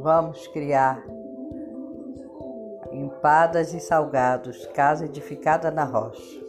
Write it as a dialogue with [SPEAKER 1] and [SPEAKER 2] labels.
[SPEAKER 1] Vamos criar empadas e salgados, casa edificada na rocha.